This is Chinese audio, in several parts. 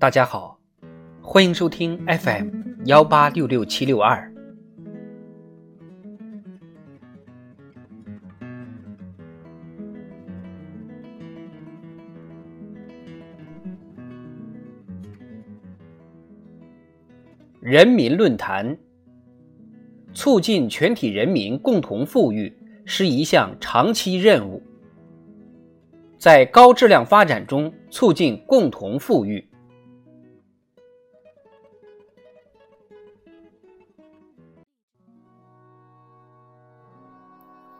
大家好，欢迎收听 FM 幺八六六七六二。人民论坛，促进全体人民共同富裕是一项长期任务，在高质量发展中促进共同富裕。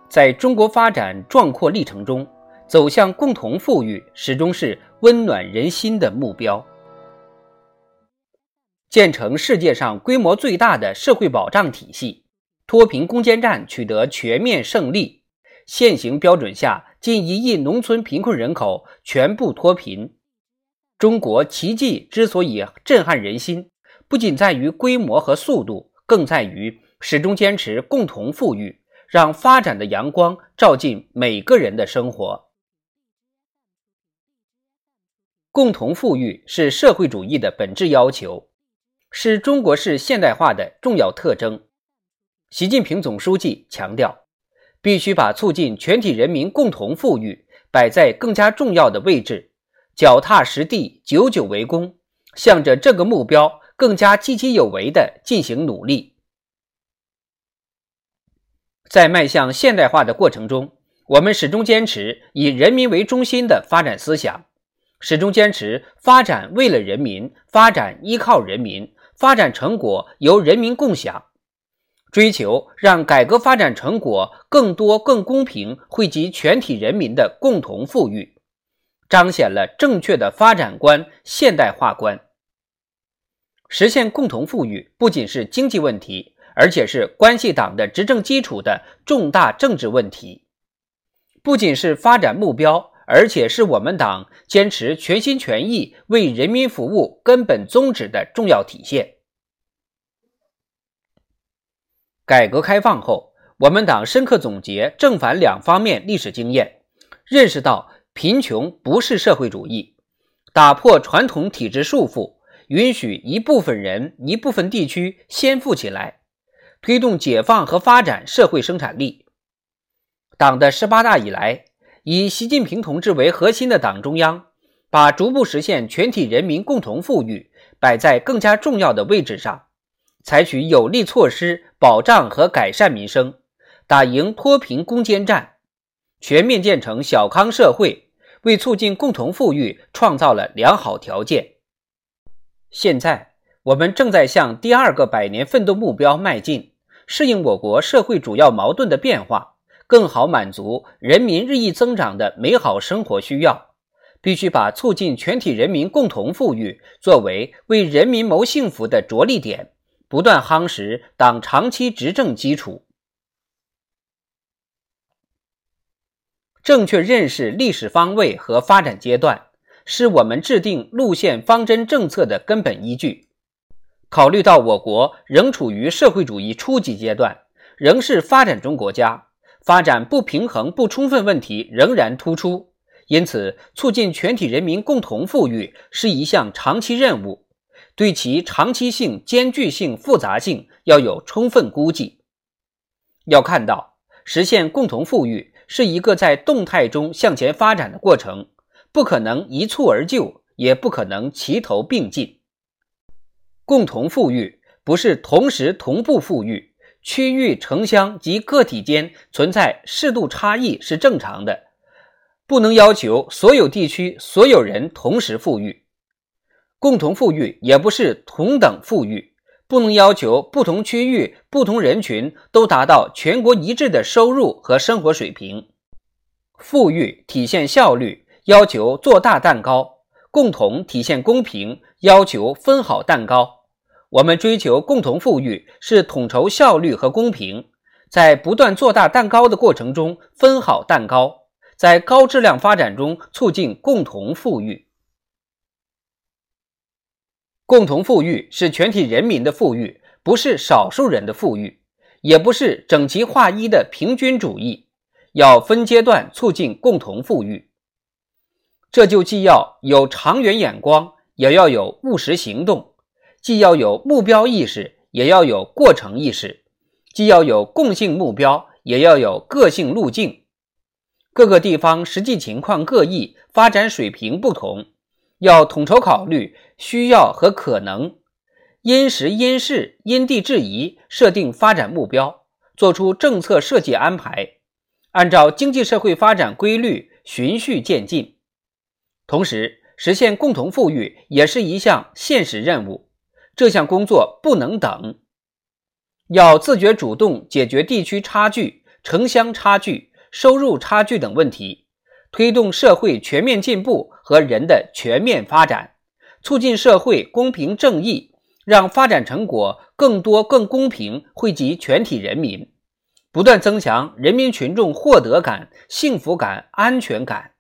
在中国发展壮阔历程中，走向共同富裕始终是温暖人心的目标。建成世界上规模最大的社会保障体系，脱贫攻坚战取得全面胜利，现行标准下近一亿农村贫困人口全部脱贫。中国奇迹之所以震撼人心，不仅在于规模和速度，更在于始终坚持共同富裕。让发展的阳光照进每个人的生活。共同富裕是社会主义的本质要求，是中国式现代化的重要特征。习近平总书记强调，必须把促进全体人民共同富裕摆在更加重要的位置，脚踏实地，久久为功，向着这个目标更加积极有为地进行努力。在迈向现代化的过程中，我们始终坚持以人民为中心的发展思想，始终坚持发展为了人民、发展依靠人民、发展成果由人民共享，追求让改革发展成果更多、更公平惠及全体人民的共同富裕，彰显了正确的发展观、现代化观。实现共同富裕不仅是经济问题。而且是关系党的执政基础的重大政治问题，不仅是发展目标，而且是我们党坚持全心全意为人民服务根本宗旨的重要体现。改革开放后，我们党深刻总结正反两方面历史经验，认识到贫穷不是社会主义，打破传统体制束缚，允许一部分人、一部分地区先富起来。推动解放和发展社会生产力。党的十八大以来，以习近平同志为核心的党中央，把逐步实现全体人民共同富裕摆在更加重要的位置上，采取有力措施保障和改善民生，打赢脱贫攻坚战，全面建成小康社会，为促进共同富裕创造了良好条件。现在。我们正在向第二个百年奋斗目标迈进，适应我国社会主要矛盾的变化，更好满足人民日益增长的美好生活需要。必须把促进全体人民共同富裕作为为人民谋幸福的着力点，不断夯实党长期执政基础。正确认识历史方位和发展阶段，是我们制定路线方针政策的根本依据。考虑到我国仍处于社会主义初级阶段，仍是发展中国家，发展不平衡不充分问题仍然突出，因此促进全体人民共同富裕是一项长期任务，对其长期性、艰巨性、复杂性要有充分估计。要看到，实现共同富裕是一个在动态中向前发展的过程，不可能一蹴而就，也不可能齐头并进。共同富裕不是同时同步富裕，区域、城乡及个体间存在适度差异是正常的，不能要求所有地区所有人同时富裕。共同富裕也不是同等富裕，不能要求不同区域、不同人群都达到全国一致的收入和生活水平。富裕体现效率，要求做大蛋糕；共同体现公平，要求分好蛋糕。我们追求共同富裕，是统筹效率和公平，在不断做大蛋糕的过程中分好蛋糕，在高质量发展中促进共同富裕。共同富裕是全体人民的富裕，不是少数人的富裕，也不是整齐划一的平均主义，要分阶段促进共同富裕。这就既要有长远眼光。也要有务实行动；既要有目标意识，也要有过程意识；既要有共性目标，也要有个性路径。各个地方实际情况各异，发展水平不同，要统筹考虑需要和可能，因时因势因地制宜设定发展目标，做出政策设计安排，按照经济社会发展规律循序渐进。同时，实现共同富裕也是一项现实任务，这项工作不能等，要自觉主动解决地区差距、城乡差距。收入差距等问题，推动社会全面进步和人的全面发展，促进社会公平正义，让发展成果更多更公平惠及全体人民，不断增强人民群众获得感、幸福感、安全感，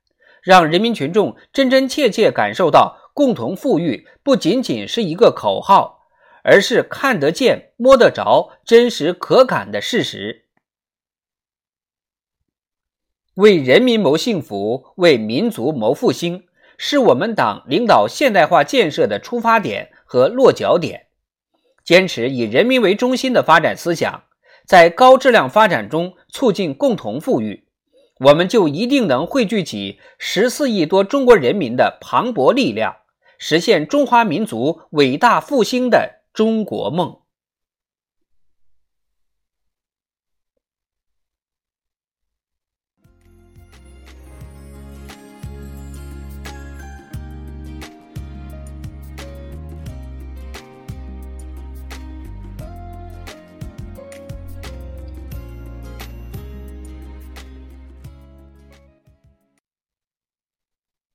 让人民群众真真切切感受到共同富裕不仅仅是一个口号，而是看得见、摸得着、真实可感的事实。为人民谋幸福，为民族谋复兴，是我们党领导现代化建设的出发点和落脚点。坚持以人民为中心的发展思想，在高质量发展中促进共同富裕，我们就一定能汇聚起十四亿多中国人民的磅礴力量，实现中华民族伟大复兴的中国梦。